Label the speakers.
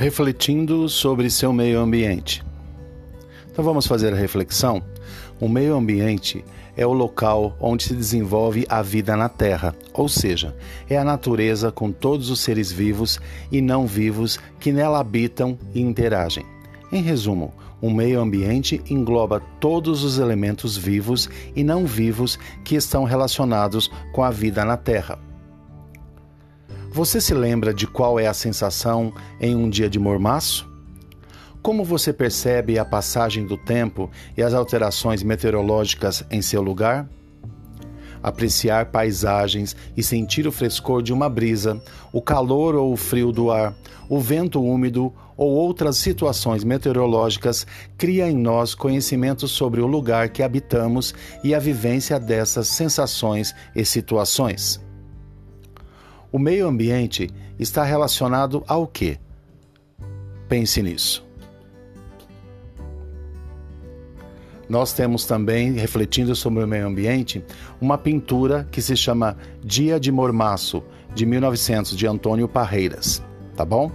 Speaker 1: refletindo sobre seu meio ambiente. Então vamos fazer a reflexão. O meio ambiente é o local onde se desenvolve a vida na Terra, ou seja, é a natureza com todos os seres vivos e não vivos que nela habitam e interagem. Em resumo, o meio ambiente engloba todos os elementos vivos e não vivos que estão relacionados com a vida na Terra. Você se lembra de qual é a sensação em um dia de mormaço? Como você percebe a passagem do tempo e as alterações meteorológicas em seu lugar? Apreciar paisagens e sentir o frescor de uma brisa, o calor ou o frio do ar, o vento úmido ou outras situações meteorológicas cria em nós conhecimento sobre o lugar que habitamos e a vivência dessas sensações e situações. O meio ambiente está relacionado ao quê? Pense nisso. Nós temos também, refletindo sobre o meio ambiente, uma pintura que se chama Dia de Mormaço, de 1900, de Antônio Parreiras. Tá bom?